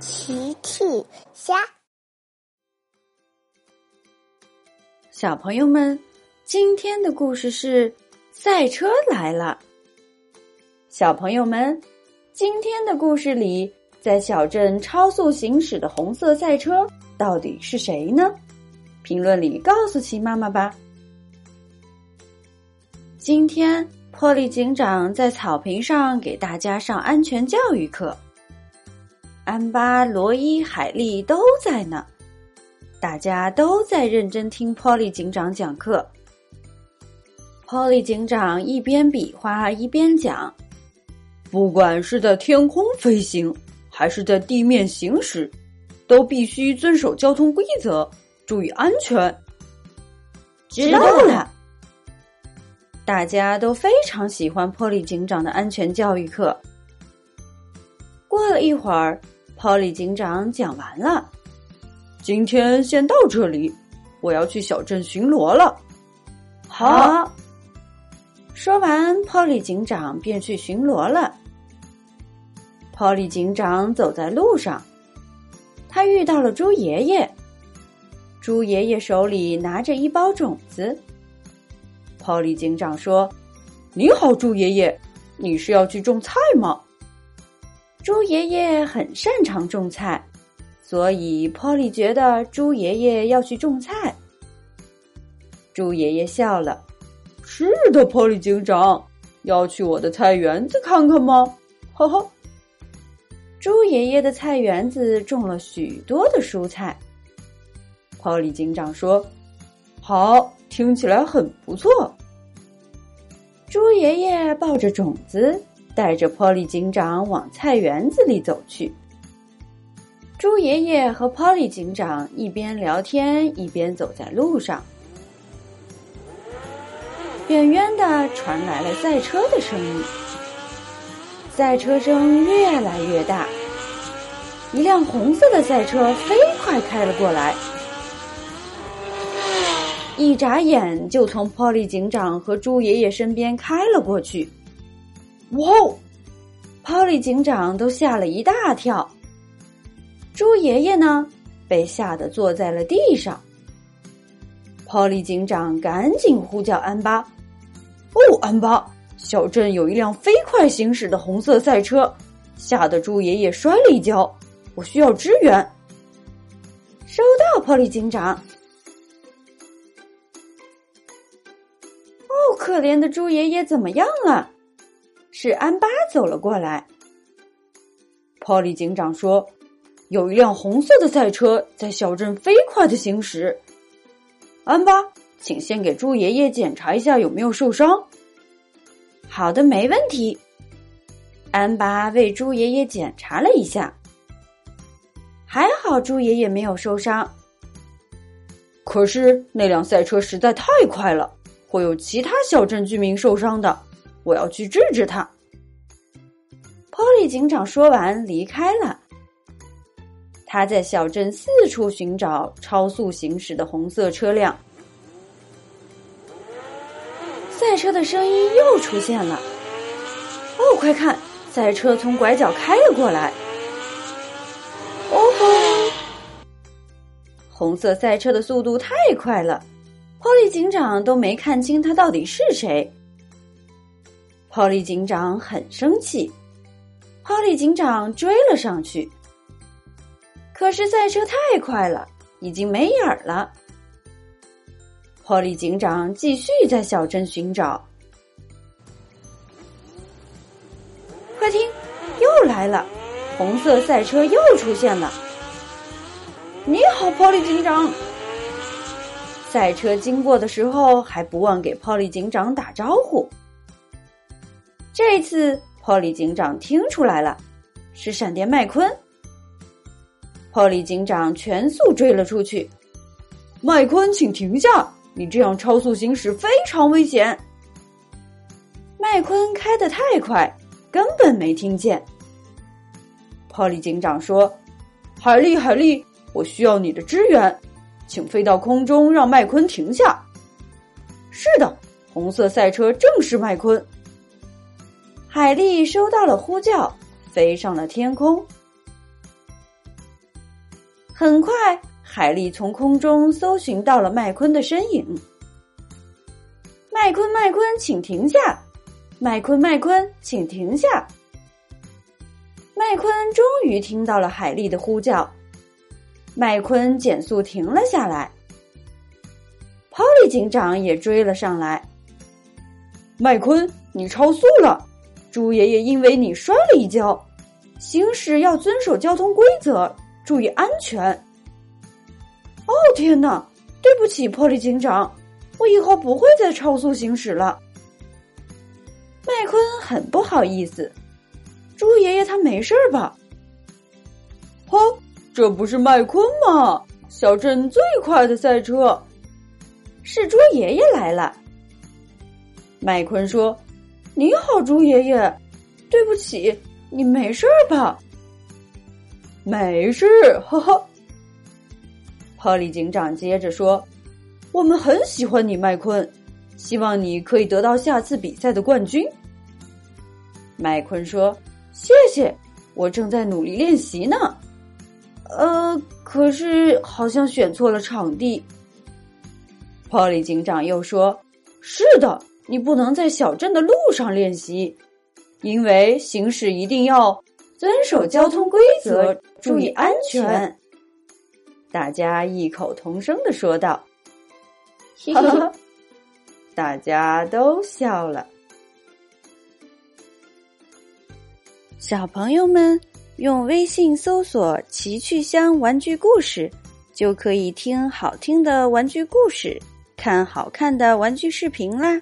奇趣虾，小朋友们，今天的故事是赛车来了。小朋友们，今天的故事里，在小镇超速行驶的红色赛车到底是谁呢？评论里告诉奇妈妈吧。今天，破利警长在草坪上给大家上安全教育课。安巴、罗伊、海莉都在呢，大家都在认真听波利警长讲课。波利警长一边比划一边讲：“不管是在天空飞行，还是在地面行驶，都必须遵守交通规则，注意安全。”知道了。大家都非常喜欢 Polly 警长的安全教育课。过了一会儿。Polly 警长讲完了，今天先到这里，我要去小镇巡逻了。好，说完，Polly 警长便去巡逻了。Polly 警长走在路上，他遇到了猪爷爷。猪爷爷手里拿着一包种子。Polly 警长说：“你好，猪爷爷，你是要去种菜吗？”猪爷爷很擅长种菜，所以波利觉得猪爷爷要去种菜。猪爷爷笑了：“是的 poly 警长，要去我的菜园子看看吗？”哈哈。猪爷爷的菜园子种了许多的蔬菜。poly 警长说：“好，听起来很不错。”猪爷爷抱着种子。带着波利警长往菜园子里走去。猪爷爷和波利警长一边聊天一边走在路上。远远的传来了赛车的声音，赛车声越来越大。一辆红色的赛车飞快开了过来，一眨眼就从波利警长和猪爷爷身边开了过去。哇哦！Polly 警长都吓了一大跳。猪爷爷呢，被吓得坐在了地上。Polly 警长赶紧呼叫安巴：“哦，安巴，小镇有一辆飞快行驶的红色赛车，吓得猪爷爷摔了一跤，我需要支援。”收到，Polly 警长。哦，可怜的猪爷爷怎么样了？是安巴走了过来。Polly 警长说：“有一辆红色的赛车在小镇飞快的行驶。”安巴，请先给猪爷爷检查一下有没有受伤。好的，没问题。安巴为猪爷爷检查了一下，还好猪爷爷没有受伤。可是那辆赛车实在太快了，会有其他小镇居民受伤的。我要去治治他。Polly 警长说完离开了。他在小镇四处寻找超速行驶的红色车辆。赛车的声音又出现了。哦，快看，赛车从拐角开了过来。哦吼！红色赛车的速度太快了波利警长都没看清他到底是谁。泡利警长很生气，泡利警长追了上去。可是赛车太快了，已经没影儿了。泡利警长继续在小镇寻找。快听，又来了，红色赛车又出现了。你好，泡利警长。赛车经过的时候，还不忘给泡利警长打招呼。这次，波利警长听出来了，是闪电麦昆。波利警长全速追了出去。麦昆，请停下！你这样超速行驶非常危险。麦昆开得太快，根本没听见。波利警长说：“海莉，海莉，我需要你的支援，请飞到空中让麦昆停下。”是的，红色赛车正是麦昆。海莉收到了呼叫，飞上了天空。很快，海丽从空中搜寻到了麦昆的身影。麦昆，麦昆，请停下！麦昆，麦昆，请停下！麦昆终于听到了海丽的呼叫，麦昆减速停了下来。泡利警长也追了上来。麦昆，你超速了！猪爷爷因为你摔了一跤。行驶要遵守交通规则，注意安全。哦天哪！对不起，波利警长，我以后不会再超速行驶了。麦昆很不好意思。猪爷爷他没事吧？哈，这不是麦昆吗？小镇最快的赛车，是猪爷爷来了。麦昆说：“你好，猪爷爷，对不起，你没事吧？”没事，哈哈。波利警长接着说：“我们很喜欢你，麦昆，希望你可以得到下次比赛的冠军。”麦昆说。谢谢，我正在努力练习呢。呃，可是好像选错了场地。波利警长又说：“是的，你不能在小镇的路上练习，因为行驶一定要遵守交通规则，注意安全。”大家异口同声的说道：“哈哈！”大家都笑了。小朋友们用微信搜索“奇趣箱玩具故事”，就可以听好听的玩具故事，看好看的玩具视频啦。